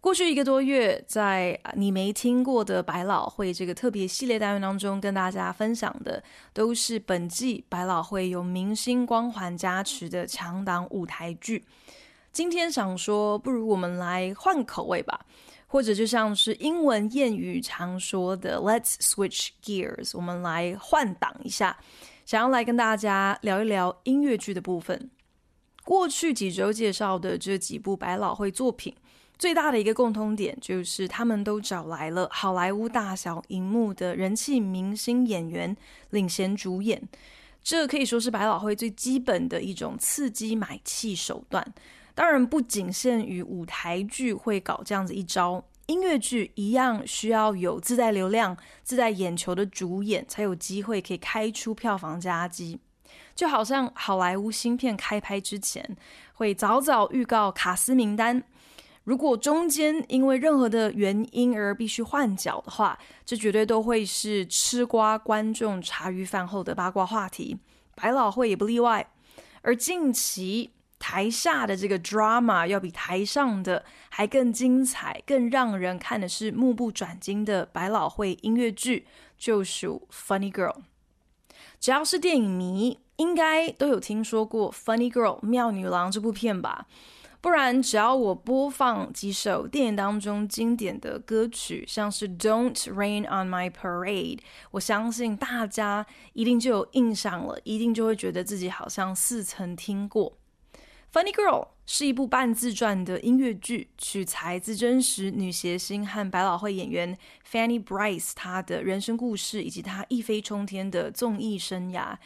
过去一个多月，在你没听过的百老汇这个特别系列单元当中，跟大家分享的都是本季百老汇有明星光环加持的强档舞台剧。今天想说，不如我们来换口味吧，或者就像是英文谚语常说的 “Let's switch gears”，我们来换挡一下，想要来跟大家聊一聊音乐剧的部分。过去几周介绍的这几部百老汇作品，最大的一个共通点就是他们都找来了好莱坞大小荧幕的人气明星演员领衔主演，这可以说是百老汇最基本的一种刺激买气手段。当然，不仅限于舞台剧会搞这样子一招，音乐剧一样需要有自带流量、自带眼球的主演，才有机会可以开出票房佳绩。就好像好莱坞新片开拍之前，会早早预告卡司名单。如果中间因为任何的原因而必须换角的话，这绝对都会是吃瓜观众茶余饭后的八卦话题。百老汇也不例外。而近期台下的这个 drama 要比台上的还更精彩，更让人看的是目不转睛的百老汇音乐剧，就属 Funny Girl。只要是电影迷，应该都有听说过《Funny Girl》妙女郎这部片吧？不然，只要我播放几首电影当中经典的歌曲，像是《Don't Rain on My Parade》，我相信大家一定就有印象了，一定就会觉得自己好像似曾听过。Funny Girl 是一部半自传的音乐剧，取材自真实女谐星和百老汇演员 Fanny Brice 她的人生故事以及她一飞冲天的综艺生涯。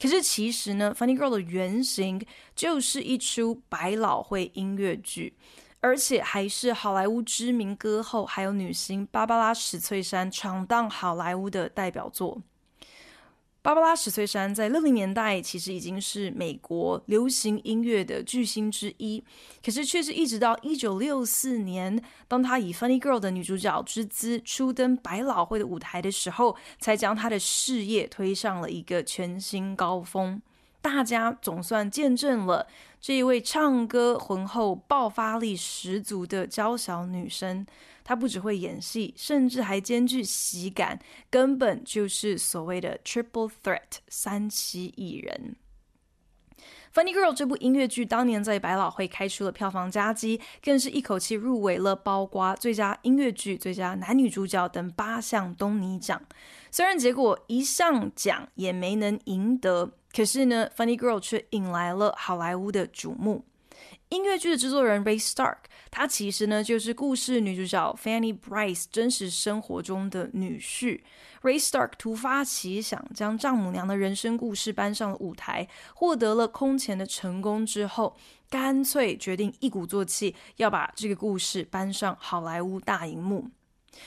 可是其实呢，Funny Girl 的原型就是一出百老汇音乐剧，而且还是好莱坞知名歌后还有女星芭芭拉史翠珊闯荡好莱坞的代表作。芭芭拉史翠珊在六零年代其实已经是美国流行音乐的巨星之一，可是却是一直到一九六四年，当她以《Funny Girl》的女主角之姿初登百老汇的舞台的时候，才将她的事业推上了一个全新高峰。大家总算见证了这一位唱歌浑厚、爆发力十足的娇小女生。他不只会演戏，甚至还兼具喜感，根本就是所谓的 triple threat 三栖艺人。Funny Girl 这部音乐剧当年在百老汇开出了票房佳绩，更是一口气入围了包括最佳音乐剧、最佳男女主角等八项东尼奖。虽然结果一项奖也没能赢得，可是呢，Funny Girl 却引来了好莱坞的瞩目。音乐剧的制作人 Ray Stark，她其实呢就是故事女主角 Fanny Bryce 真实生活中的女婿。Ray Stark 突发奇想，将丈母娘的人生故事搬上了舞台，获得了空前的成功之后，干脆决定一鼓作气要把这个故事搬上好莱坞大荧幕。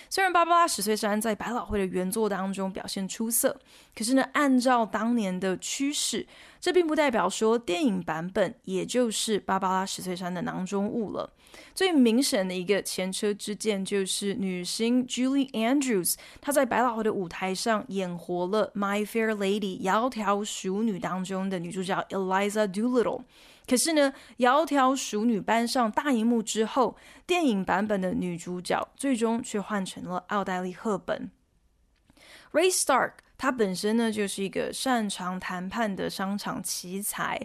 虽然芭芭拉史翠珊在百老汇的原作当中表现出色，可是呢，按照当年的趋势，这并不代表说电影版本也就是芭芭拉史翠珊的囊中物了。最明显的一个前车之鉴就是女星 Julie Andrews，她在百老汇的舞台上演活了《My Fair Lady》窈窕淑女当中的女主角 Eliza Doolittle。可是呢，窈窕淑女搬上大荧幕之后，电影版本的女主角最终却换成了奥黛丽·赫本。Ray Stark，他本身呢就是一个擅长谈判的商场奇才，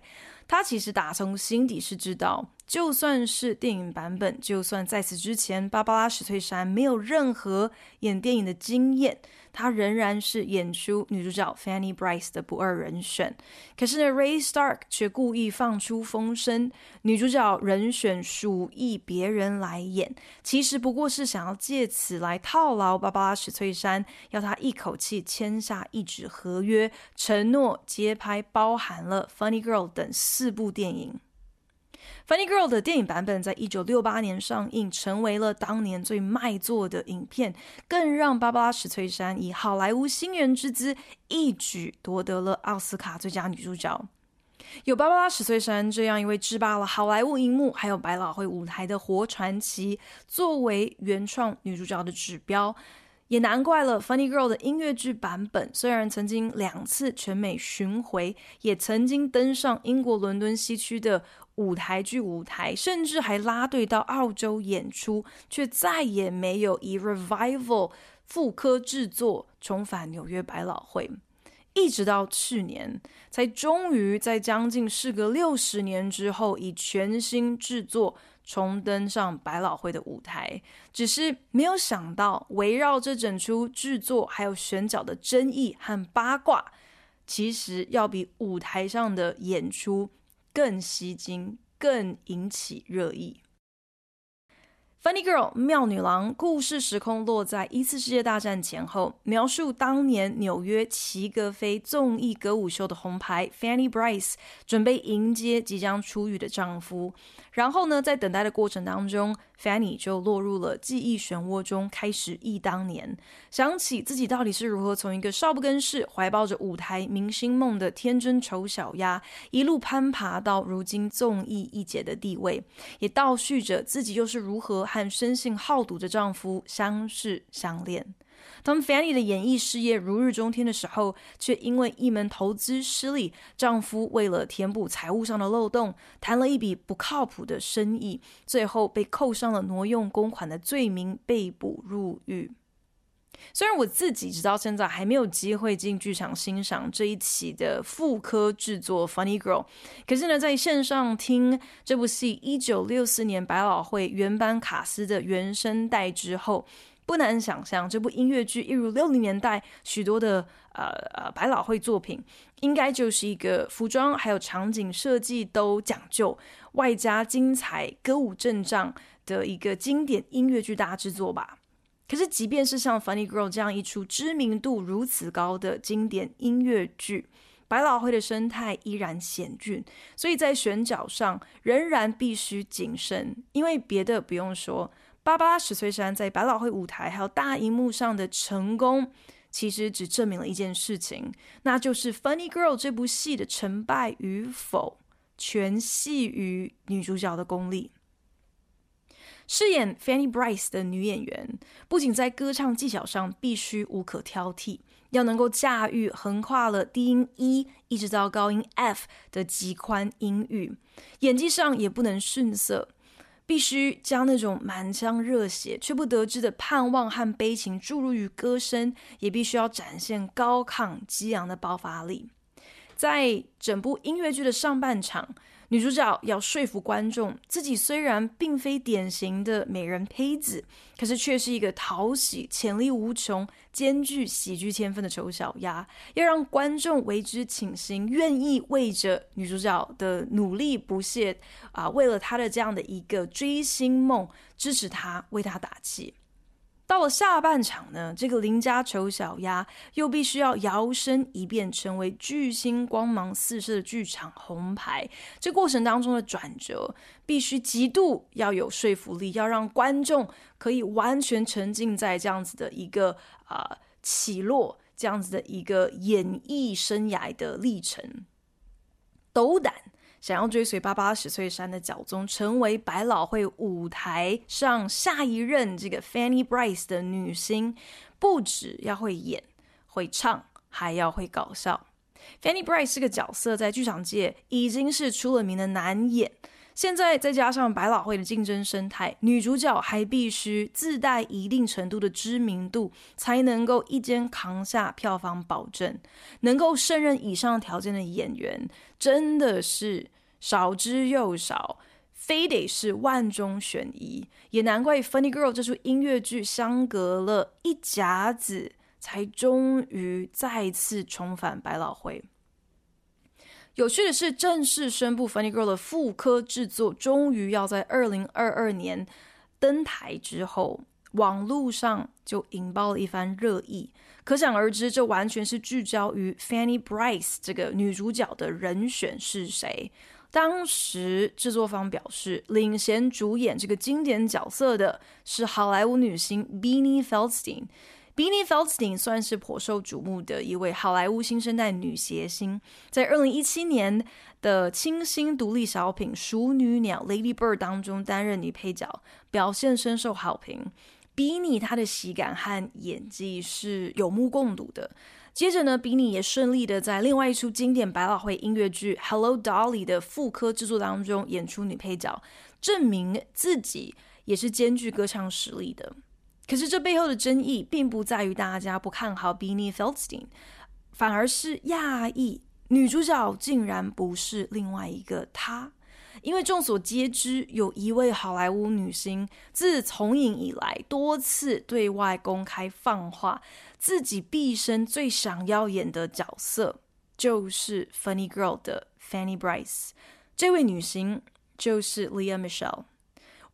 他其实打从心底是知道。就算是电影版本，就算在此之前，芭芭拉史翠珊没有任何演电影的经验，她仍然是演出女主角 Fanny Brice 的不二人选。可是呢，Ray Stark 却故意放出风声，女主角人选属意别人来演，其实不过是想要借此来套牢芭芭拉史翠珊，要她一口气签下一纸合约，承诺接拍包含了 Funny Girl 等四部电影。Funny Girl 的电影版本在一九六八年上映，成为了当年最卖座的影片，更让芭芭拉史翠珊以好莱坞新人之姿一举夺得了奥斯卡最佳女主角。有芭芭拉史翠珊这样一位制霸了好莱坞荧幕还有百老汇舞台的活传奇，作为原创女主角的指标。也难怪了，《Funny Girl》的音乐剧版本虽然曾经两次全美巡回，也曾经登上英国伦敦西区的舞台剧舞台，甚至还拉队到澳洲演出，却再也没有以 Revival 复刻制作重返纽约百老汇。一直到去年，才终于在将近事隔六十年之后，以全新制作。重登上百老汇的舞台，只是没有想到，围绕这整出制作还有选角的争议和八卦，其实要比舞台上的演出更吸睛，更引起热议。Funny Girl 妙女郎故事时空落在一次世界大战前后，描述当年纽约齐格飞综艺歌舞秀的红牌 Fanny Brice 准备迎接即将出狱的丈夫。然后呢，在等待的过程当中，Fanny 就落入了记忆漩涡中，开始忆当年，想起自己到底是如何从一个少不更事、怀抱着舞台明星梦的天真丑小鸭，一路攀爬到如今综艺一姐的地位，也倒叙着自己又是如何和生性好赌的丈夫相视相恋。当 Fanny 的演艺事业如日中天的时候，却因为一门投资失利，丈夫为了填补财务上的漏洞，谈了一笔不靠谱的生意，最后被扣上了挪用公款的罪名，被捕入狱。虽然我自己直到现在还没有机会进剧场欣赏这一期的复刻制作《Funny Girl》，可是呢，在线上听这部戏一九六四年百老汇原班卡斯的原声带之后。不难想象，这部音乐剧一如六零年代许多的呃呃百老汇作品，应该就是一个服装还有场景设计都讲究，外加精彩歌舞阵仗的一个经典音乐剧大制作吧。可是，即便是像《Funny Girl》这样一出知名度如此高的经典音乐剧，百老汇的生态依然险峻，所以在选角上仍然必须谨慎，因为别的不用说。芭芭拉史翠珊在百老汇舞台还有大荧幕上的成功，其实只证明了一件事情，那就是《Funny Girl》这部戏的成败与否，全系于女主角的功力。饰演 Fanny Brice 的女演员，不仅在歌唱技巧上必须无可挑剔，要能够驾驭横跨了低音 E 一直到高音 F 的极宽音域，演技上也不能逊色。必须将那种满腔热血却不得志的盼望和悲情注入于歌声，也必须要展现高亢激昂的爆发力。在整部音乐剧的上半场，女主角要说服观众，自己虽然并非典型的美人胚子，可是却是一个讨喜、潜力无穷、兼具喜剧天分的丑小鸭，要让观众为之倾心，愿意为着女主角的努力不懈啊，为了她的这样的一个追星梦，支持她，为她打气。到了下半场呢，这个邻家丑小鸭又必须要摇身一变，成为巨星光芒四射的剧场红牌。这过程当中的转折，必须极度要有说服力，要让观众可以完全沉浸在这样子的一个啊、呃、起落，这样子的一个演艺生涯的历程，斗胆。想要追随爸爸史翠珊的脚踪，成为百老汇舞台上下一任这个 Fanny Brice 的女星，不止要会演、会唱，还要会搞笑。Fanny Brice 这个角色在剧场界已经是出了名的难演，现在再加上百老汇的竞争生态，女主角还必须自带一定程度的知名度，才能够一肩扛下票房保证。能够胜任以上条件的演员，真的是少之又少，非得是万中选一。也难怪《Funny Girl》这出音乐剧相隔了一甲子，才终于再次重返百老汇。有趣的是，正式宣布《Funny Girl》的复刻制作终于要在二零二二年登台之后，网络上就引爆了一番热议。可想而知，这完全是聚焦于 Fanny Brice 这个女主角的人选是谁。当时制作方表示，领衔主演这个经典角色的是好莱坞女星 Beanie Feldstein。Beanie Feldstein 算是颇受瞩目的一位好莱坞新生代女谐星，在二零一七年的清新独立小品《熟女鸟》Lady Bird 当中担任女配角，表现深受好评。Beanie 她的喜感和演技是有目共睹的。接着呢，Beanie 也顺利的在另外一出经典百老汇音乐剧《Hello Dolly》的复刻制作当中演出女配角，证明自己也是兼具歌唱实力的。可是这背后的争议并不在于大家不看好 Beanie Feldstein，反而是讶异女主角竟然不是另外一个她。因为众所皆知，有一位好莱坞女星自从影以来多次对外公开放话，自己毕生最想要演的角色就是 Funny Girl 的 Fanny Brice。这位女星就是 Lea Michele。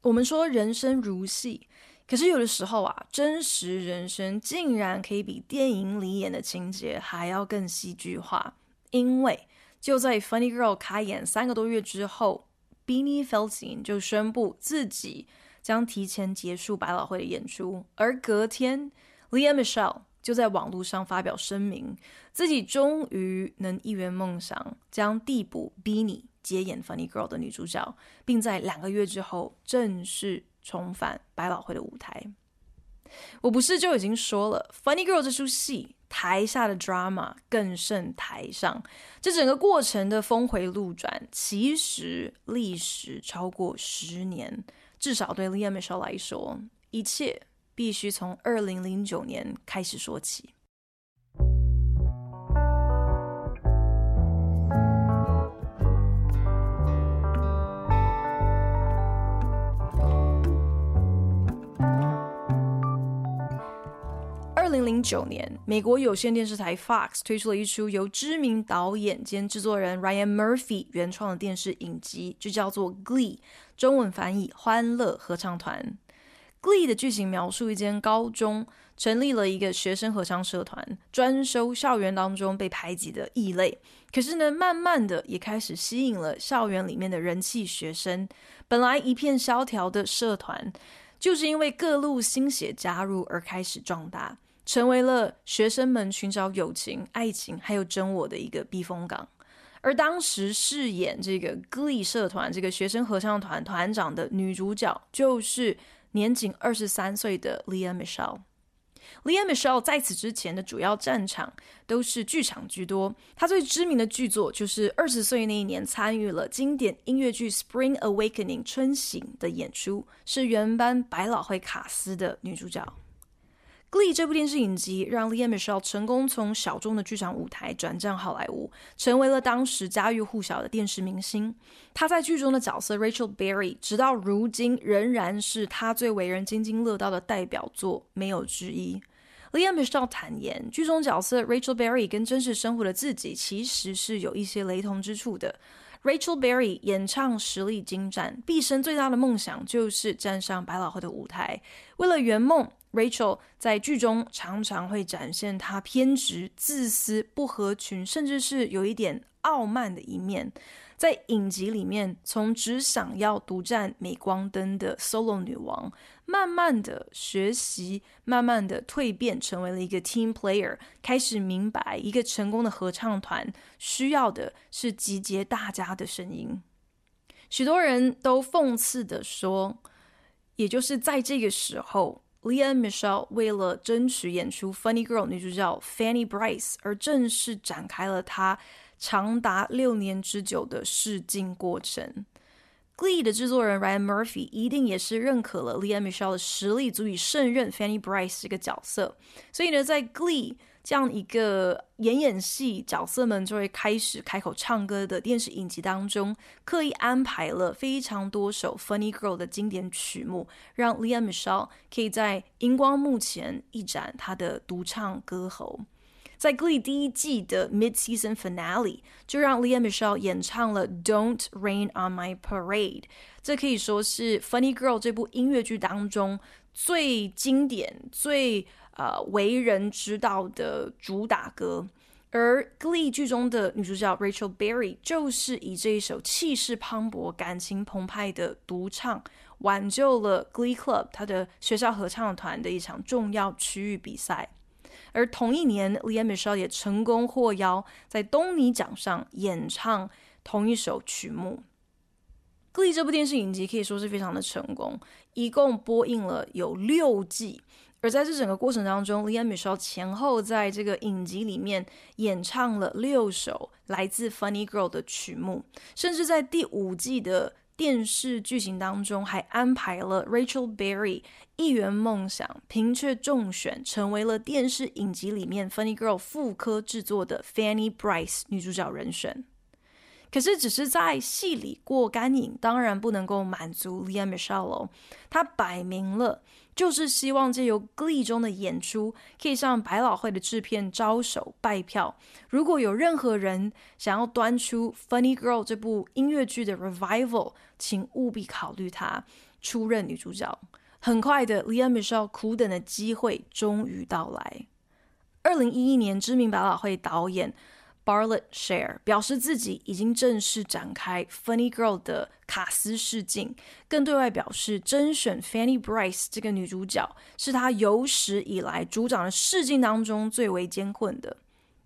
我们说人生如戏，可是有的时候啊，真实人生竟然可以比电影里演的情节还要更戏剧化。因为就在 Funny Girl 开演三个多月之后。Beanie Feldstein 就宣布自己将提前结束百老汇的演出，而隔天，Lea Michelle 就在网络上发表声明，自己终于能一圆梦想，将递补 Beanie 接演 Funny Girl 的女主角，并在两个月之后正式重返百老汇的舞台。我不是就已经说了，Funny Girl 这出戏。台下的 drama 更胜台上，这整个过程的峰回路转，其实历时超过十年。至少对 Lea Michele 来说，一切必须从二零零九年开始说起。二零零九年，美国有线电视台 Fox 推出了一出由知名导演兼制作人 Ryan Murphy 原创的电视影集，就叫做《Glee》，中文翻译《欢乐合唱团》。《Glee》的剧情描述一间高中成立了一个学生合唱社团，专收校园当中被排挤的异类。可是呢，慢慢的也开始吸引了校园里面的人气学生。本来一片萧条的社团，就是因为各路新血加入而开始壮大。成为了学生们寻找友情、爱情还有真我的一个避风港。而当时饰演这个 Glee 社团这个学生合唱团团长的女主角，就是年仅二十三岁的 l e a Michelle。Lea Michele 在此之前的主要战场都是剧场居多，她最知名的剧作就是二十岁那一年参与了经典音乐剧《Spring Awakening》春醒的演出，是原班百老汇卡司的女主角。《Glee》这部电视影集让 Lea Michele 成功从小众的剧场舞台转战好莱坞，成为了当时家喻户晓的电视明星。他在剧中的角色 Rachel Berry，直到如今仍然是他最为人津津乐道的代表作，没有之一。Lea Michele 坦言，剧中角色 Rachel Berry 跟真实生活的自己其实是有一些雷同之处的。Rachel Berry 演唱实力精湛，毕生最大的梦想就是站上百老汇的舞台。为了圆梦，Rachel 在剧中常常会展现她偏执、自私、不合群，甚至是有一点傲慢的一面。在影集里面，从只想要独占镁光灯的 solo 女王，慢慢的学习，慢慢的蜕变，成为了一个 team player，开始明白一个成功的合唱团需要的是集结大家的声音。许多人都讽刺的说，也就是在这个时候。Lea Michelle 为了争取演出 Funny Girl 女主角 Fanny Bryce 而正式展开了她长达六年之久的试镜过程。Glee 的制作人 Ryan Murphy 一定也是认可了 Lea Michele 的实力足以胜任 Fanny Bryce 这个角色，所以呢，在 Glee 这样一个演演戏，角色们就会开始开口唱歌的电视影集当中，刻意安排了非常多首 Funny Girl 的经典曲目，让 Lea Michele 可以在荧光幕前一展她的独唱歌喉。在 Glee 第一季的 Mid-Season Finale，就让 Lea Michele 演唱了 Don't Rain on My Parade，这可以说是 Funny Girl 这部音乐剧当中最经典、最呃，为人知道的主打歌，而《Glee》剧中的女主角 Rachel Berry 就是以这一首气势磅礴、感情澎湃的独唱，挽救了 Glee Club 她的学校合唱团的一场重要区域比赛。而同一年，Lea Michele 也成功获邀在东尼奖上演唱同一首曲目。《Glee》这部电视影集可以说是非常的成功，一共播映了有六季。而在这整个过程当中，Lea Michele 前后在这个影集里面演唱了六首来自《Funny Girl》的曲目，甚至在第五季的电视剧情当中，还安排了 Rachel Berry 一圆梦想，凭却中选，成为了电视影集里面《Funny Girl》副科制作的 Fanny Brice 女主角人选。可是，只是在戏里过干瘾，当然不能够满足 Lea Michele 哦。她摆明了，就是希望借由 Glee 中的演出，可以向百老汇的制片招手拜票。如果有任何人想要端出《Funny Girl》这部音乐剧的 Revival，请务必考虑她出任女主角。很快的，Lea Michele 苦等的机会终于到来。二零一一年，知名百老汇导演。Bartlett Share 表示自己已经正式展开《Funny Girl》的卡司试镜，更对外表示甄选 Fanny Brice 这个女主角是他有史以来主掌的试镜当中最为艰困的。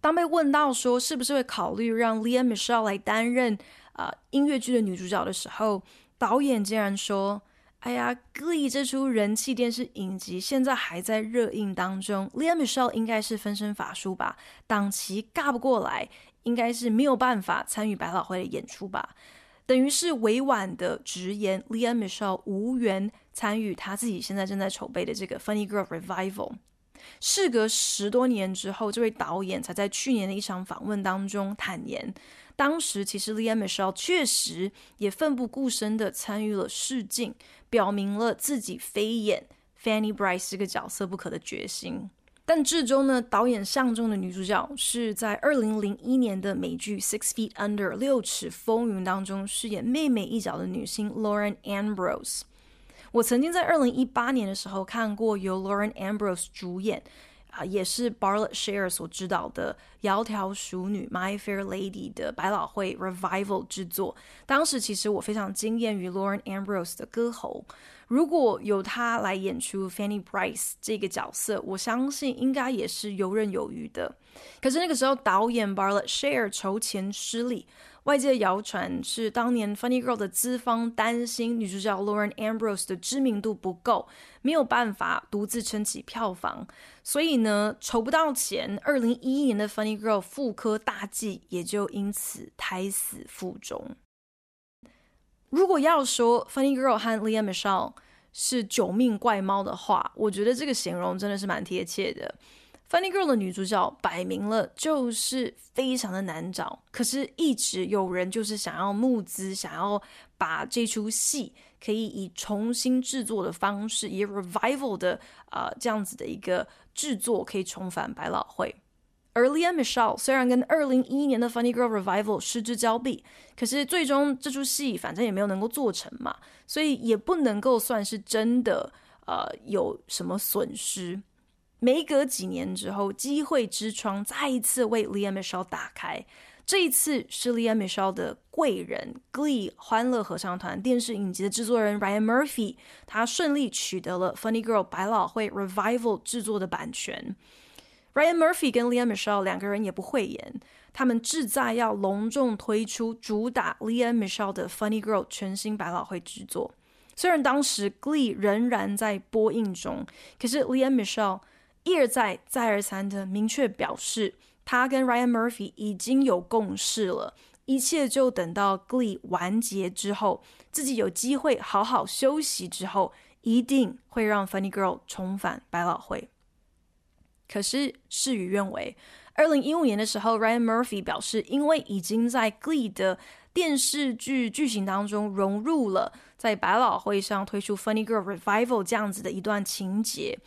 当被问到说是不是会考虑让 Lea Michele 来担任啊、呃、音乐剧的女主角的时候，导演竟然说。哎呀，Glee 这出人气电视影集现在还在热映当中，Lea Michele 应该是分身乏术吧，档期尬不过来，应该是没有办法参与百老汇的演出吧。等于是委婉的直言，Lea Michele 无缘参与他自己现在正在筹备的这个 Funny Girl Revival。事隔十多年之后，这位导演才在去年的一场访问当中坦言。当时其实 Lea Michele 确实也奋不顾身地参与了试镜，表明了自己非演 Fanny Brice 这个角色不可的决心。但至终呢，导演相中的女主角是在二零零一年的美剧《Six Feet Under》六尺风云当中饰演妹妹一角的女星 Lauren Ambrose。我曾经在二零一八年的时候看过由 Lauren Ambrose 主演。啊，也是 Bartlett Share 所指导的《窈窕淑女》My Fair Lady 的百老汇 Revival 制作。当时其实我非常惊艳于 Lauren Ambrose 的歌喉，如果有她来演出 Fanny Brice 这个角色，我相信应该也是游刃有余的。可是那个时候导演 Bartlett Share 筹钱失利。外界谣传是当年《Funny Girl》的资方担心女主角 Lauren Ambrose 的知名度不够，没有办法独自撑起票房，所以呢，筹不到钱。二零一一年的《Funny Girl》复刻大计也就因此胎死腹中。如果要说《Funny Girl》和 Lea Michele 是九命怪猫的话，我觉得这个形容真的是蛮贴切的。Funny Girl 的女主角摆明了就是非常的难找，可是一直有人就是想要募资，想要把这出戏可以以重新制作的方式，以 revival 的啊、呃、这样子的一个制作，可以重返百老汇。而 Lea Michele 虽然跟二零一一年的 Funny Girl Revival 失之交臂，可是最终这出戏反正也没有能够做成嘛，所以也不能够算是真的呃有什么损失。没隔几年之后，机会之窗再一次为 Lea Michele 打开。这一次是 Lea Michele 的贵人 Glee 欢乐合唱团电视影集的制作人 Ryan Murphy，他顺利取得了 Funny Girl 百老汇 Revival 制作的版权。Ryan Murphy 跟 Lea Michele 两个人也不讳言，他们志在要隆重推出主打 Lea Michele 的 Funny Girl 全新百老汇制作。虽然当时 Glee 仍然在播映中，可是 Lea Michele 一而再、再而三的明确表示，他跟 Ryan Murphy 已经有共识了，一切就等到 Glee 完结之后，自己有机会好好休息之后，一定会让 Funny Girl 重返百老汇。可是事与愿违，二零一五年的时候，Ryan Murphy 表示，因为已经在 Glee 的电视剧剧情当中融入了在百老汇上推出 Funny Girl Revival 这样子的一段情节。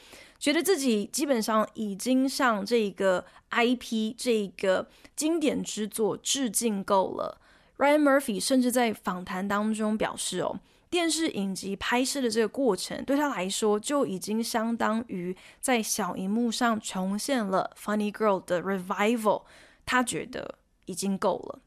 觉得自己基本上已经向这个 IP 这个经典之作致敬够了。Ryan Murphy 甚至在访谈当中表示：“哦，电视影集拍摄的这个过程对他来说就已经相当于在小荧幕上重现了 Funny Girl 的 Revival。他觉得已经够了。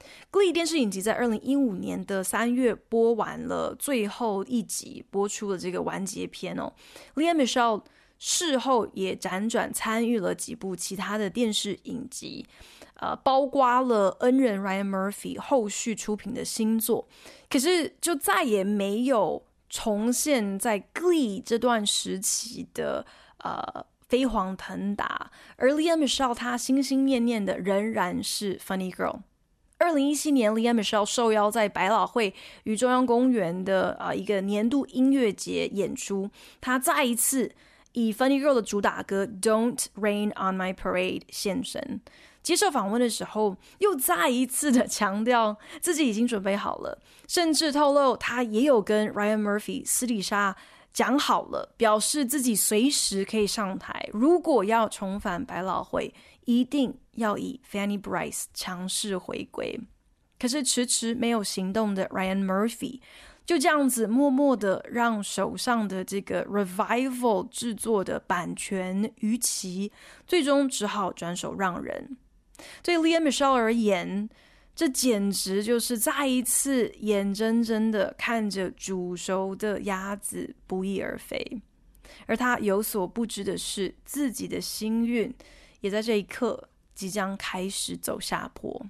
《Glee》电视影集在二零一五年的三月播完了最后一集，播出了这个完结篇哦。Lea Michele 事后也辗转参与了几部其他的电视影集，呃，包括了恩人 Ryan Murphy 后续出品的新作，可是就再也没有重现在《Glee》这段时期的呃飞黄腾达，而 Lea Michele 她心心念念的仍然是 Funny Girl。二零一七年，Lea Michele 受邀在百老汇与中央公园的啊一个年度音乐节演出，他再一次以 Funny Girl 的主打歌《Don't Rain on My Parade》现身。接受访问的时候，又再一次的强调自己已经准备好了，甚至透露他也有跟 Ryan Murphy 私底下讲好了，表示自己随时可以上台。如果要重返百老汇，一定要以 Fanny Brice 强势回归，可是迟迟没有行动的 Ryan Murphy 就这样子默默的让手上的这个 Revival 制作的版权逾期，最终只好转手让人。对 Lea Michele 而言，这简直就是再一次眼睁睁的看着煮熟的鸭子不翼而飞，而他有所不知的是，自己的星运。也在这一刻即将开始走下坡。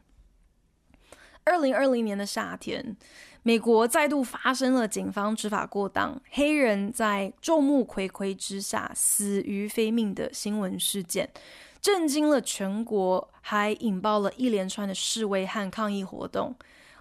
二零二零年的夏天，美国再度发生了警方执法过当、黑人在众目睽睽之下死于非命的新闻事件，震惊了全国，还引爆了一连串的示威和抗议活动。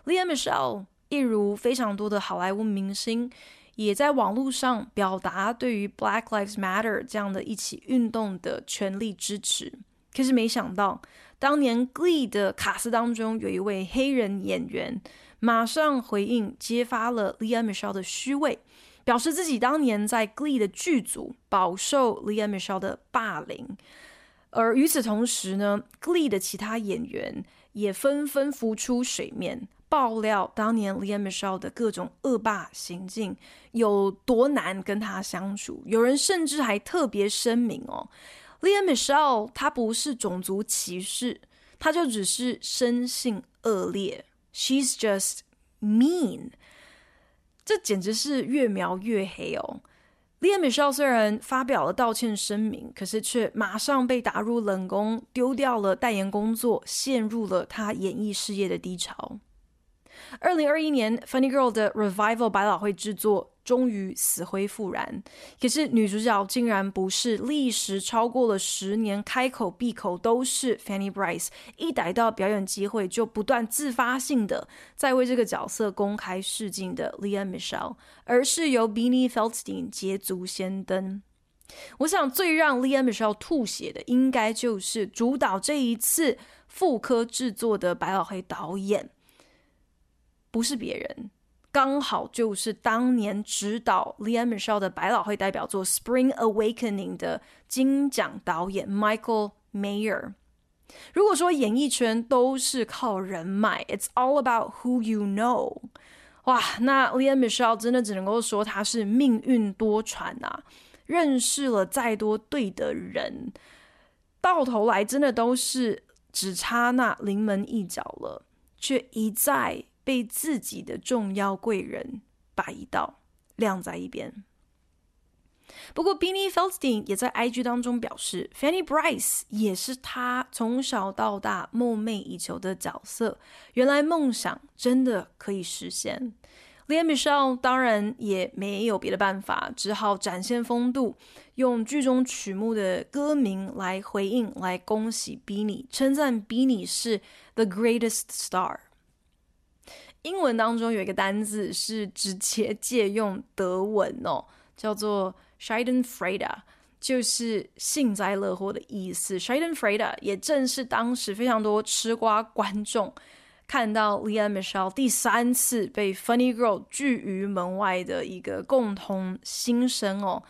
Lea Michele，一如非常多的好莱坞明星，也在网络上表达对于 Black Lives Matter 这样的一起运动的全力支持。可是没想到，当年 Glee 的卡司当中有一位黑人演员，马上回应揭发了 Lea Michelle 的虚伪，表示自己当年在 Glee 的剧组饱受 Lea Michelle 的霸凌。而与此同时呢，Glee 的其他演员也纷纷浮出水面。爆料当年 Lea Michelle 的各种恶霸行径有多难跟他相处，有人甚至还特别声明哦，Lea Michele 她不是种族歧视，她就只是生性恶劣，She's just mean。这简直是越描越黑哦。Lea Michele 虽然发表了道歉声明，可是却马上被打入冷宫，丢掉了代言工作，陷入了她演艺事业的低潮。二零二一年，《Funny Girl》的 Revival 百老汇制作终于死灰复燃，可是女主角竟然不是历时超过了十年，开口闭口都是 Fanny Brice，一逮到表演机会就不断自发性的在为这个角色公开试镜的 Lea Michele，而是由 Beanie Feldstein 捷足先登。我想最让 Lea Michele 吐血的，应该就是主导这一次复刻制作的百老汇导演。不是别人，刚好就是当年指导 Lea Michele 的百老汇代表作《Spring Awakening》的金奖导演 Michael Mayer。如果说演艺圈都是靠人脉，It's all about who you know。哇，那 Lea Michele 真的只能够说他是命运多舛啊！认识了再多对的人，到头来真的都是只差那临门一脚了，却一再。被自己的重要贵人摆到晾在一边。不过，Beanie Feldstein 也在 IG 当中表示，Fanny Brice 也是他从小到大梦寐以求的角色。原来梦想真的可以实现。Lea Michele 当然也没有别的办法，只好展现风度，用剧中曲目的歌名来回应，来恭喜 Beanie，称赞 Beanie 是 The Greatest Star。英文当中有一个单字是直接借用德文哦，叫做 Schadenfreude，就是幸灾乐祸的意思。Schadenfreude 也正是当时非常多吃瓜观众看到 Lea Michele 第三次被 Funny Girl 拒于门外的一个共同心声哦。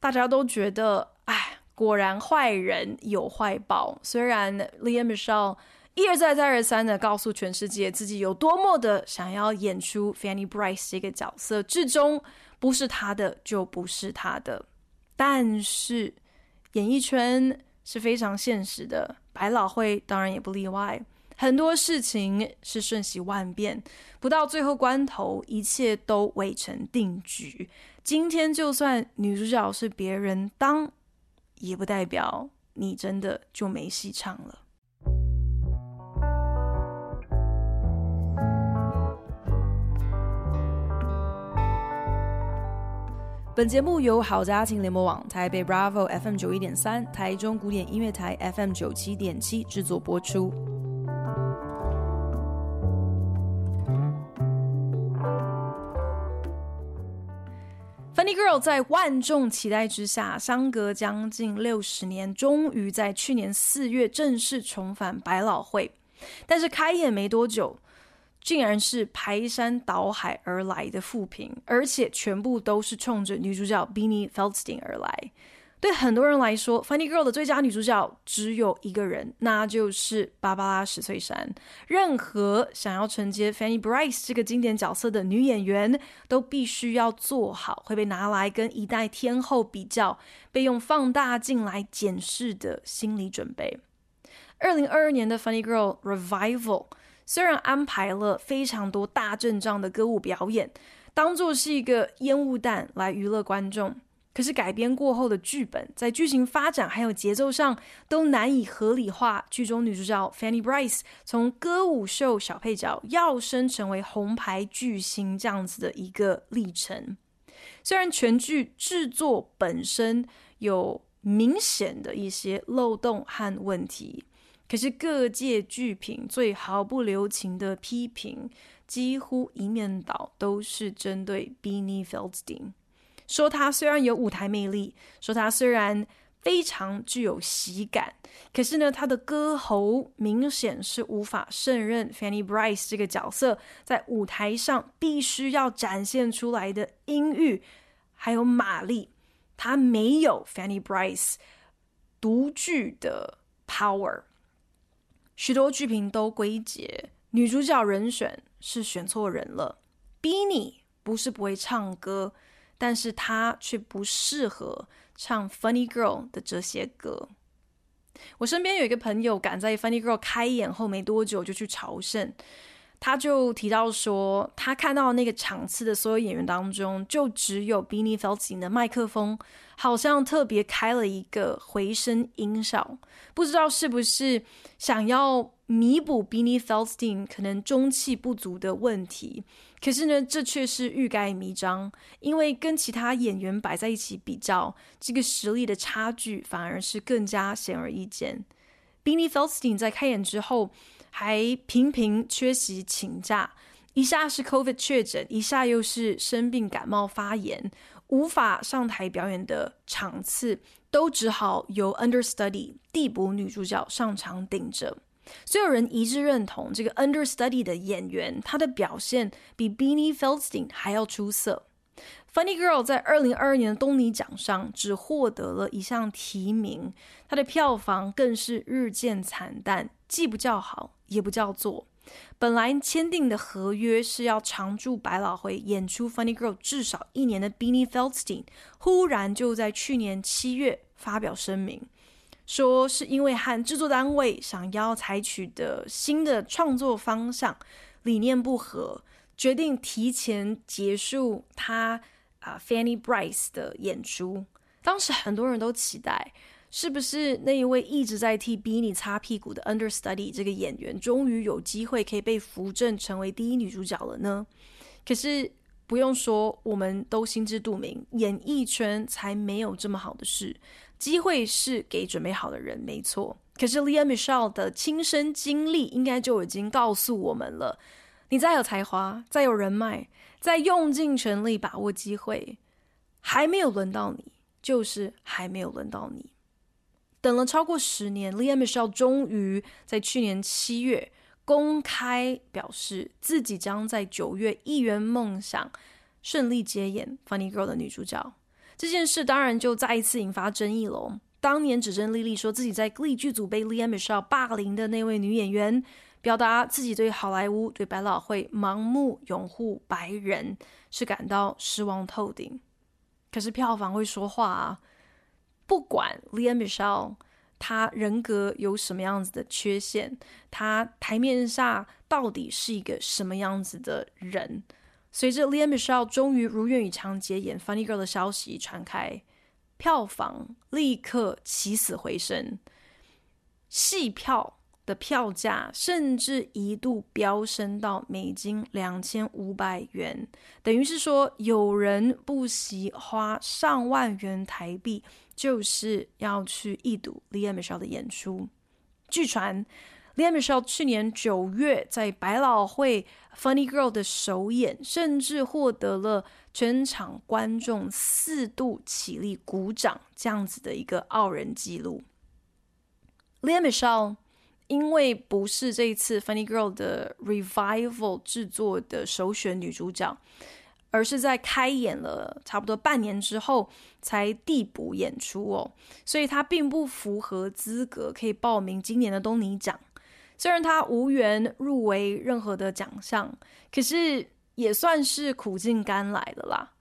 大家都觉得，哎，果然坏人有坏报。虽然 Lea Michele 一而再，再而三的告诉全世界自己有多么的想要演出 Fanny Brice 这个角色，至终不是他的就不是他的。但是演艺圈是非常现实的，百老汇当然也不例外。很多事情是瞬息万变，不到最后关头，一切都未成定局。今天就算女主角是别人当，也不代表你真的就没戏唱了。本节目由好家庭联播网、台北 Bravo FM 九一点三、台中古典音乐台 FM 九七点七制作播出。Funny Girl 在万众期待之下，相隔将近六十年，终于在去年四月正式重返百老汇。但是开演没多久，竟然是排山倒海而来的负评，而且全部都是冲着女主角 Beanie Feldstein 而来。对很多人来说，《Funny Girl》的最佳女主角只有一个人，那就是芭芭拉·史翠珊。任何想要承接 Fanny Brice 这个经典角色的女演员，都必须要做好会被拿来跟一代天后比较，被用放大镜来检视的心理准备。二零二二年的《Funny Girl Revival》。虽然安排了非常多大阵仗的歌舞表演，当做是一个烟雾弹来娱乐观众，可是改编过后的剧本，在剧情发展还有节奏上都难以合理化。剧中女主角 Fanny Brice 从歌舞秀小配角跃升成为红牌巨星这样子的一个历程。虽然全剧制作本身有明显的一些漏洞和问题。可是各界剧评最毫不留情的批评，几乎一面倒都是针对 Beanie Feldstein，说她虽然有舞台魅力，说她虽然非常具有喜感，可是呢，她的歌喉明显是无法胜任 Fanny Brice 这个角色在舞台上必须要展现出来的音域还有马力，她没有 Fanny Brice 独具的 power。许多剧评都归结女主角人选是选错人了。Beanie 不是不会唱歌，但是她却不适合唱 Funny Girl 的这些歌。我身边有一个朋友，赶在 Funny Girl 开演后没多久就去朝圣。他就提到说，他看到那个场次的所有演员当中，就只有 Beanie Felstein 的麦克风好像特别开了一个回声音效，不知道是不是想要弥补 Beanie Feldstein 可能中气不足的问题。可是呢，这却是欲盖弥彰，因为跟其他演员摆在一起比较，这个实力的差距反而是更加显而易见。Beanie Feldstein 在开演之后，还频频缺席请假，一下是 COVID 确诊，一下又是生病感冒发炎，无法上台表演的场次，都只好由 understudy 递补女主角上场顶着。所有人一致认同，这个 understudy 的演员，他的表现比 Beanie Feldstein 还要出色。Funny Girl 在二零二二年的东尼奖上只获得了一项提名，它的票房更是日渐惨淡，既不叫好，也不叫座。本来签订的合约是要常驻百老汇演出 Funny Girl 至少一年的 Beanie Feldstein，忽然就在去年七月发表声明，说是因为和制作单位想要采取的新的创作方向理念不合，决定提前结束他。啊，Fanny Brice 的演出，当时很多人都期待，是不是那一位一直在替 Beanie 擦屁股的 Understudy 这个演员，终于有机会可以被扶正成为第一女主角了呢？可是不用说，我们都心知肚明，演艺圈才没有这么好的事，机会是给准备好的人，没错。可是 l e a Michelle 的亲身经历，应该就已经告诉我们了。你再有才华，再有人脉，再用尽全力把握机会，还没有轮到你，就是还没有轮到你。等了超过十年，Lea Michele 终于在去年七月公开表示，自己将在九月一圆梦想，顺利接演《Funny Girl》的女主角。这件事当然就再一次引发争议了。当年指证莉莉说自己在剧组被 Lea Michele 霸凌的那位女演员。表达自己对好莱坞、对百老汇盲目拥护白人是感到失望透顶。可是票房会说话啊！不管 Lea Michele 他人格有什么样子的缺陷，他台面下到底是一个什么样子的人。随着 Lea Michele 终于如愿以偿接演《Funny Girl》的消息传开，票房立刻起死回生，戏票的票价甚至一度飙升到美金两千五百元，等于是说有人不惜花上万元台币，就是要去一睹 Lea Michele 的演出。据传，Lea Michele 去年九月在百老汇《Funny Girl》的首演，甚至获得了全场观众四度起立鼓掌这样子的一个傲人纪录。Lea Michele。因为不是这一次《Funny Girl》的 Revival 制作的首选女主角，而是在开演了差不多半年之后才递补演出哦，所以她并不符合资格可以报名今年的东尼奖。虽然她无缘入围任何的奖项，可是也算是苦尽甘来的啦。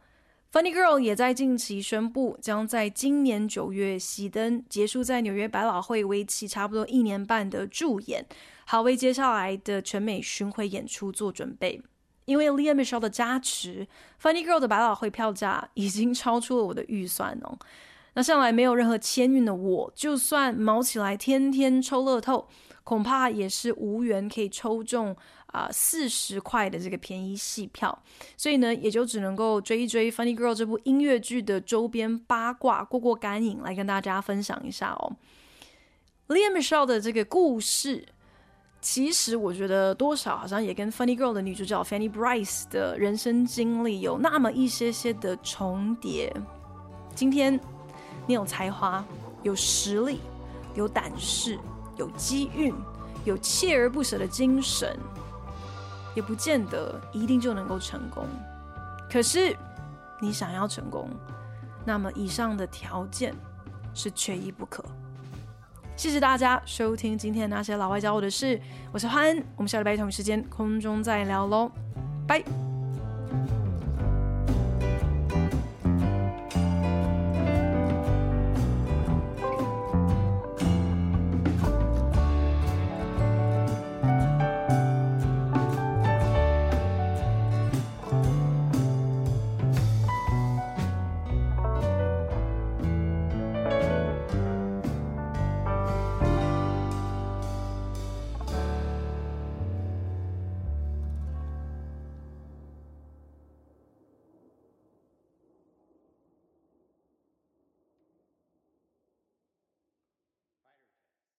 Funny Girl 也在近期宣布，将在今年九月熄灯，结束在纽约百老汇为期差不多一年半的驻演，好为接下来的全美巡回演出做准备。因为 Lea Michele 的加持，Funny Girl 的百老汇票价已经超出了我的预算哦。那向来没有任何签运的我，就算卯起来天天抽乐透，恐怕也是无缘可以抽中。啊，四十块的这个便宜戏票，所以呢，也就只能够追一追《Funny Girl》这部音乐剧的周边八卦，过过干瘾，来跟大家分享一下哦。Lea Michele 的这个故事，其实我觉得多少好像也跟《Funny Girl》的女主角 Fanny Brice 的人生经历有那么一些些的重叠。今天你有才华、有实力、有胆识、有机运、有锲而不舍的精神。也不见得一定就能够成功，可是你想要成功，那么以上的条件是缺一不可。谢谢大家收听今天那些老外教我的事，我是欢，我们下礼拜同一时间空中再聊喽，拜。